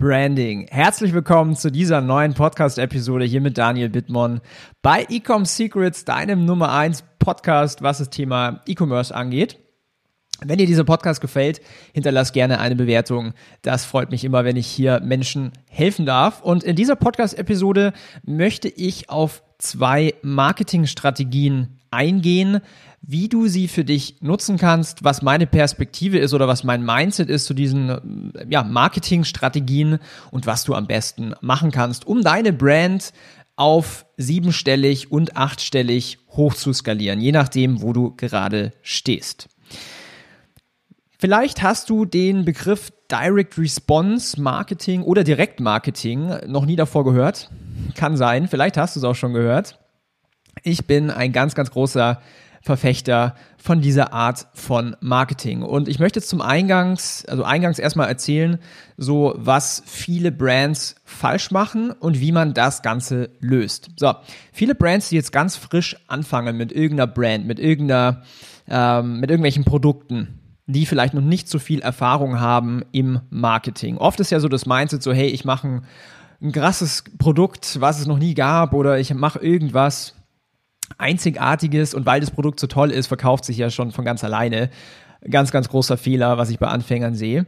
Branding. Herzlich willkommen zu dieser neuen Podcast-Episode hier mit Daniel Bittmann bei Ecom Secrets, deinem Nummer 1 Podcast, was das Thema E-Commerce angeht. Wenn dir dieser Podcast gefällt, hinterlass gerne eine Bewertung. Das freut mich immer, wenn ich hier Menschen helfen darf. Und in dieser Podcast-Episode möchte ich auf zwei Marketingstrategien eingehen, wie du sie für dich nutzen kannst, was meine Perspektive ist oder was mein Mindset ist zu diesen ja, Marketingstrategien und was du am besten machen kannst, um deine Brand auf siebenstellig und achtstellig hoch zu skalieren, je nachdem, wo du gerade stehst. Vielleicht hast du den Begriff Direct Response Marketing oder Direktmarketing noch nie davor gehört. Kann sein, vielleicht hast du es auch schon gehört. Ich bin ein ganz, ganz großer Verfechter von dieser Art von Marketing. Und ich möchte jetzt zum Eingangs, also eingangs erstmal erzählen, so was viele Brands falsch machen und wie man das Ganze löst. So, viele Brands, die jetzt ganz frisch anfangen mit irgendeiner Brand, mit irgendeiner, ähm, mit irgendwelchen Produkten, die vielleicht noch nicht so viel Erfahrung haben im Marketing. Oft ist ja so das Mindset so, hey, ich mache ein, ein krasses Produkt, was es noch nie gab, oder ich mache irgendwas Einzigartiges und weil das Produkt so toll ist, verkauft sich ja schon von ganz alleine. Ganz, ganz großer Fehler, was ich bei Anfängern sehe.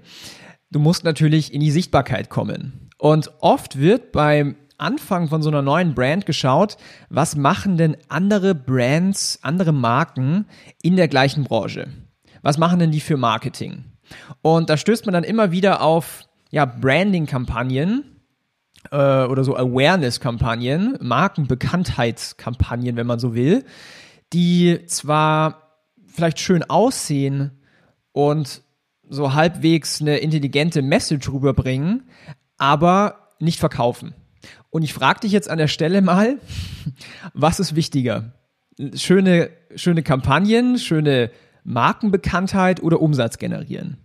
Du musst natürlich in die Sichtbarkeit kommen. Und oft wird beim Anfang von so einer neuen Brand geschaut, was machen denn andere Brands, andere Marken in der gleichen Branche? Was machen denn die für Marketing? Und da stößt man dann immer wieder auf ja, Branding-Kampagnen, äh, oder so Awareness-Kampagnen, Markenbekanntheitskampagnen, wenn man so will, die zwar vielleicht schön aussehen und so halbwegs eine intelligente Message rüberbringen, aber nicht verkaufen. Und ich frage dich jetzt an der Stelle mal, was ist wichtiger? Schöne, schöne Kampagnen, schöne Markenbekanntheit oder Umsatz generieren?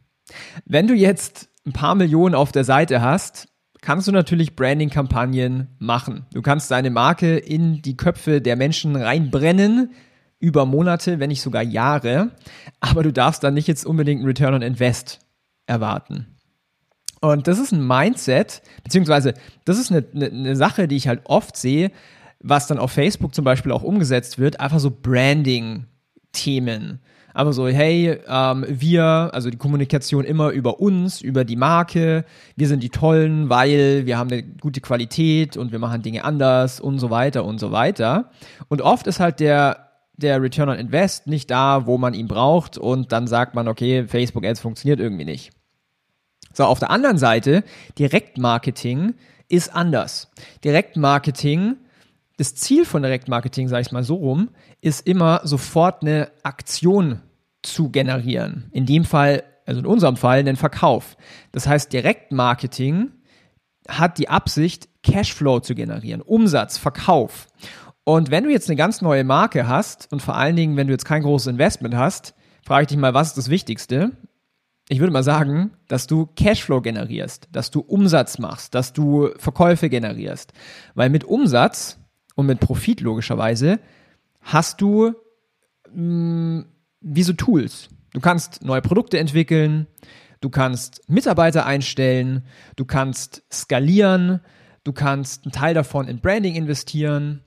Wenn du jetzt ein paar Millionen auf der Seite hast kannst du natürlich Branding-Kampagnen machen. Du kannst deine Marke in die Köpfe der Menschen reinbrennen, über Monate, wenn nicht sogar Jahre, aber du darfst dann nicht jetzt unbedingt einen Return on Invest erwarten. Und das ist ein Mindset, beziehungsweise das ist eine, eine, eine Sache, die ich halt oft sehe, was dann auf Facebook zum Beispiel auch umgesetzt wird, einfach so Branding-Themen aber so, hey, ähm, wir, also die Kommunikation immer über uns, über die Marke, wir sind die Tollen, weil wir haben eine gute Qualität und wir machen Dinge anders und so weiter und so weiter. Und oft ist halt der, der Return on Invest nicht da, wo man ihn braucht und dann sagt man, okay, Facebook Ads funktioniert irgendwie nicht. So, auf der anderen Seite, Direktmarketing ist anders. Direktmarketing das Ziel von Direktmarketing, sage ich mal so rum, ist immer sofort eine Aktion zu generieren. In dem Fall, also in unserem Fall, einen Verkauf. Das heißt, Direktmarketing hat die Absicht, Cashflow zu generieren, Umsatz, Verkauf. Und wenn du jetzt eine ganz neue Marke hast und vor allen Dingen, wenn du jetzt kein großes Investment hast, frage ich dich mal, was ist das Wichtigste? Ich würde mal sagen, dass du Cashflow generierst, dass du Umsatz machst, dass du Verkäufe generierst. Weil mit Umsatz und mit Profit logischerweise hast du mh, mm, wie so Tools. Du kannst neue Produkte entwickeln, du kannst Mitarbeiter einstellen, du kannst skalieren, du kannst einen Teil davon in Branding investieren.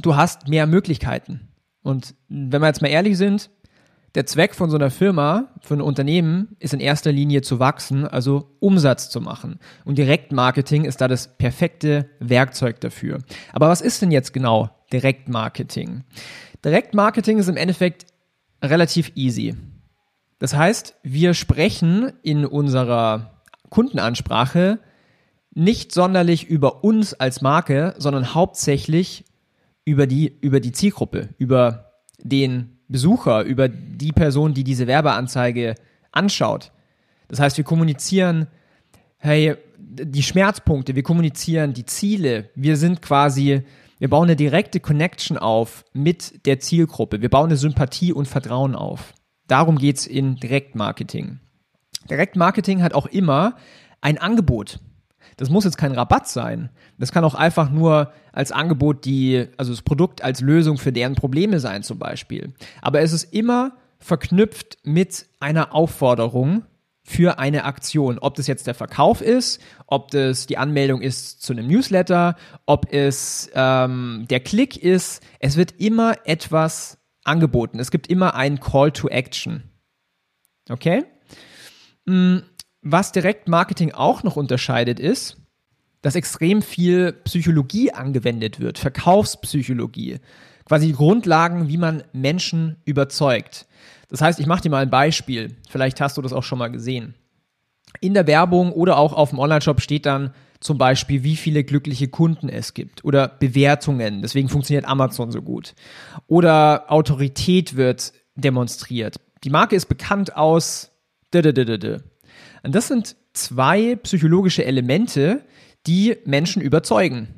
Du hast mehr Möglichkeiten. Und wenn wir jetzt mal ehrlich sind, der Zweck von so einer Firma, von einem Unternehmen, ist in erster Linie zu wachsen, also Umsatz zu machen. Und Direktmarketing ist da das perfekte Werkzeug dafür. Aber was ist denn jetzt genau Direktmarketing? Direktmarketing ist im Endeffekt relativ easy. Das heißt, wir sprechen in unserer Kundenansprache nicht sonderlich über uns als Marke, sondern hauptsächlich über die, über die Zielgruppe, über den Besucher, über die Person, die diese Werbeanzeige anschaut. Das heißt, wir kommunizieren, hey, die Schmerzpunkte, wir kommunizieren die Ziele, wir sind quasi Wir bauen eine direkte Connection auf mit der Zielgruppe. Wir bauen eine Sympathie und Vertrauen auf. Darum geht's in Direktmarketing. Direktmarketing hat auch immer ein Angebot. Das muss jetzt kein Rabatt sein. Das kann auch einfach nur als Angebot die, also das Produkt als Lösung für deren Probleme sein zum Beispiel. Aber es ist immer verknüpft mit einer Aufforderung für eine Aktion. Ob das jetzt der Verkauf ist, ob das die Anmeldung ist zu einem Newsletter, ob es ähm, der Klick ist. Es wird immer etwas angeboten. Es gibt immer einen Call to Action. Okay? Mm, was Direktmarketing auch noch unterscheidet ist, dass extrem viel Psychologie angewendet wird, Verkaufspsychologie. Quasi die Grundlagen, wie man Menschen überzeugt. Das heißt, ich mache dir mal ein Beispiel. Vielleicht hast du das auch schon mal gesehen. In der Werbung oder auch auf dem Online-Shop steht dann zum Beispiel, wie viele glückliche Kunden es gibt oder Bewertungen. Deswegen funktioniert Amazon so gut. Oder Autorität wird demonstriert. Die Marke ist bekannt aus. Und das sind zwei psychologische Elemente, die Menschen überzeugen.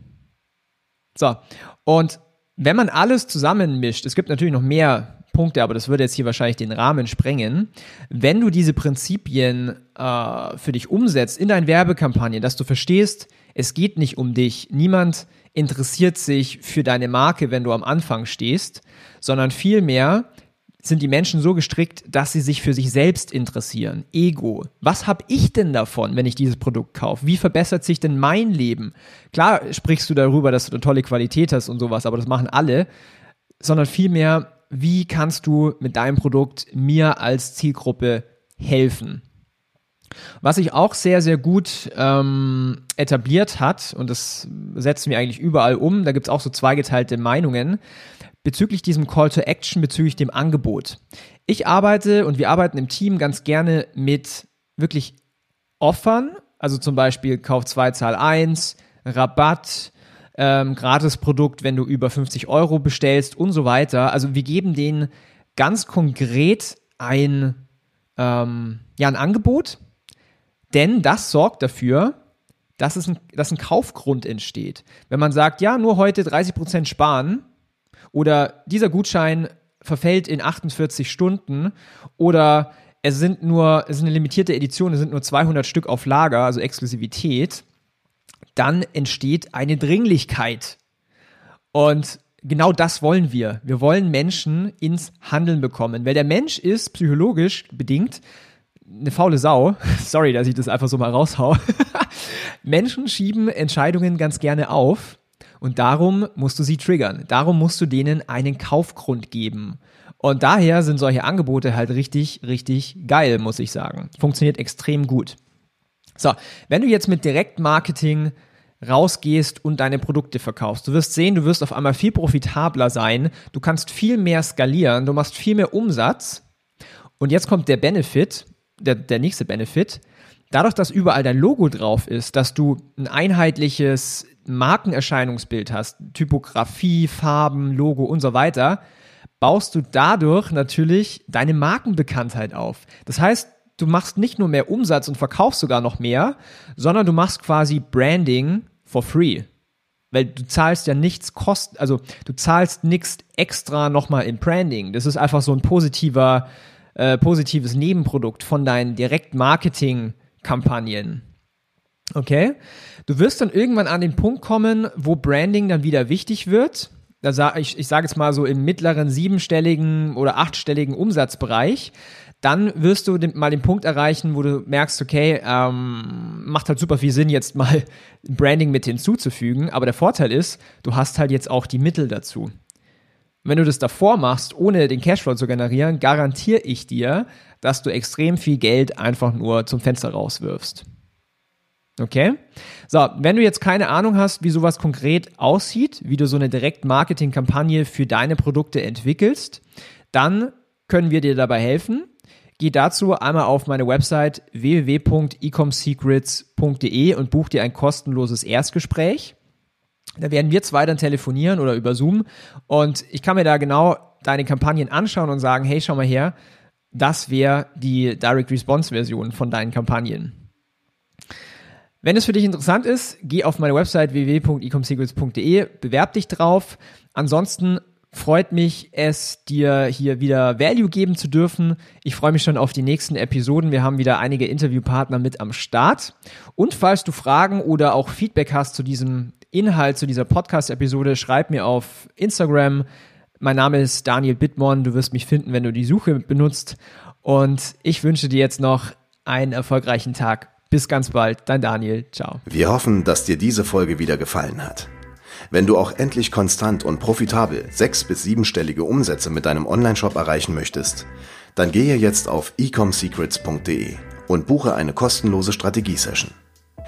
So, und wenn man alles zusammenmischt, es gibt natürlich noch mehr Punkte, aber das würde jetzt hier wahrscheinlich den Rahmen sprengen. Wenn du diese Prinzipien äh, für dich umsetzt in deinen Werbekampagnen, dass du verstehst, es geht nicht um dich, niemand interessiert sich für deine Marke, wenn du am Anfang stehst, sondern vielmehr sind die Menschen so gestrickt, dass sie sich für sich selbst interessieren. Ego. Was habe ich denn davon, wenn ich dieses Produkt kaufe? Wie verbessert sich denn mein Leben? Klar sprichst du darüber, dass du eine tolle Qualität hast und sowas, aber das machen alle, sondern vielmehr, wie kannst du mit deinem Produkt mir als Zielgruppe helfen? Was sich auch sehr, sehr gut ähm, etabliert hat, und das setzen wir eigentlich überall um, da gibt es auch so zweigeteilte Meinungen, bezüglich diesem Call to Action, bezüglich dem Angebot. Ich arbeite und wir arbeiten im Team ganz gerne mit wirklich Offern, also zum Beispiel Kauf 2, Zahl 1, Rabatt, ähm, Gratisprodukt, wenn du über 50 Euro bestellst und so weiter. Also wir geben denen ganz konkret ein, ähm, ja, ein Angebot, denn das sorgt dafür, dass, es ein, dass ein Kaufgrund entsteht. Wenn man sagt, ja, nur heute 30% sparen, oder dieser Gutschein verfällt in 48 Stunden oder es sind nur, es ist eine limitierte Edition, es sind nur 200 Stück auf Lager, also Exklusivität, dann entsteht eine Dringlichkeit. Und genau das wollen wir. Wir wollen Menschen ins Handeln bekommen, weil der Mensch ist psychologisch bedingt eine faule Sau. Sorry, dass ich das einfach so mal raushau. Menschen schieben Entscheidungen ganz gerne auf und darum musst du sie triggern. Darum musst du denen einen Kaufgrund geben. Und daher sind solche Angebote halt richtig, richtig geil, muss ich sagen. Funktioniert extrem gut. So, wenn du jetzt mit Direktmarketing rausgehst und deine Produkte verkaufst. Du wirst sehen, du wirst auf einmal viel profitabler sein, du kannst viel mehr skalieren, du machst viel mehr Umsatz. Und jetzt kommt der Benefit, der, der nächste Benefit. Dadurch, dass überall dein Logo drauf ist, dass du ein einheitliches Markenerscheinungsbild hast, Typografie, Farben, Logo und so weiter, baust du dadurch natürlich deine Markenbekanntheit auf. Das heißt, du machst nicht nur mehr Umsatz und verkaufst sogar noch mehr, sondern du machst quasi Branding for free. Weil du zahlst ja nichts kost, also du zahlst nichts extra nochmal in Branding. Das ist einfach so ein positiver, positives Nebenprodukt von deinen Direktmarketing-Kampagnen. Okay? Du wirst dann irgendwann an den Punkt kommen, wo Branding dann wieder wichtig wird. Da sag ich, ich sage jetzt mal so im mittleren siebenstelligen oder achtstelligen Umsatzbereich. Dann wirst du den, mal den Punkt erreichen, wo du merkst, okay, ähm, macht halt super viel Sinn, jetzt mal Branding mit hinzuzufügen. Aber der Vorteil ist, du hast halt jetzt auch die Mittel dazu. Wenn du das davor machst, ohne den Cashflow zu generieren, garantiere ich dir, dass du extrem viel Geld einfach nur zum Fenster rauswirfst. Okay? So, wenn du jetzt keine Ahnung hast, wie sowas konkret aussieht, wie du so eine Direkt-Marketing-Kampagne für deine Produkte entwickelst, dann können wir dir dabei helfen. Geh dazu einmal auf meine Website www.ecomsecrets.de und buch dir ein kostenloses Erstgespräch. Da werden wir zwei dann telefonieren oder über Zoom und ich kann mir da genau deine Kampagnen anschauen und sagen, hey, schau mal her, das wäre die Direct Response Version von deinen Kampagnen. Wenn es für dich interessant ist, geh auf meine Website www.ecomsecrets.de, bewerb dich drauf. Ansonsten freut mich es, dir hier wieder Value geben zu dürfen. Ich freue mich schon auf die nächsten Episoden. Wir haben wieder einige Interviewpartner mit am Start. Und falls du Fragen oder auch Feedback hast zu diesem Inhalt, zu dieser Podcast-Episode, schreib mir auf Instagram. Mein Name ist Daniel Bittmon. Du wirst mich finden, wenn du die Suche benutzt. Und ich wünsche dir jetzt noch einen erfolgreichen Tag. Bis ganz bald, dein Daniel. Ciao. Wir hoffen, dass dir diese Folge wieder gefallen hat. Wenn du auch endlich konstant und profitabel sechs- bis siebenstellige Umsätze mit deinem Onlineshop erreichen möchtest, dann gehe jetzt auf ecomsecrets.de und buche eine kostenlose Strategiesession.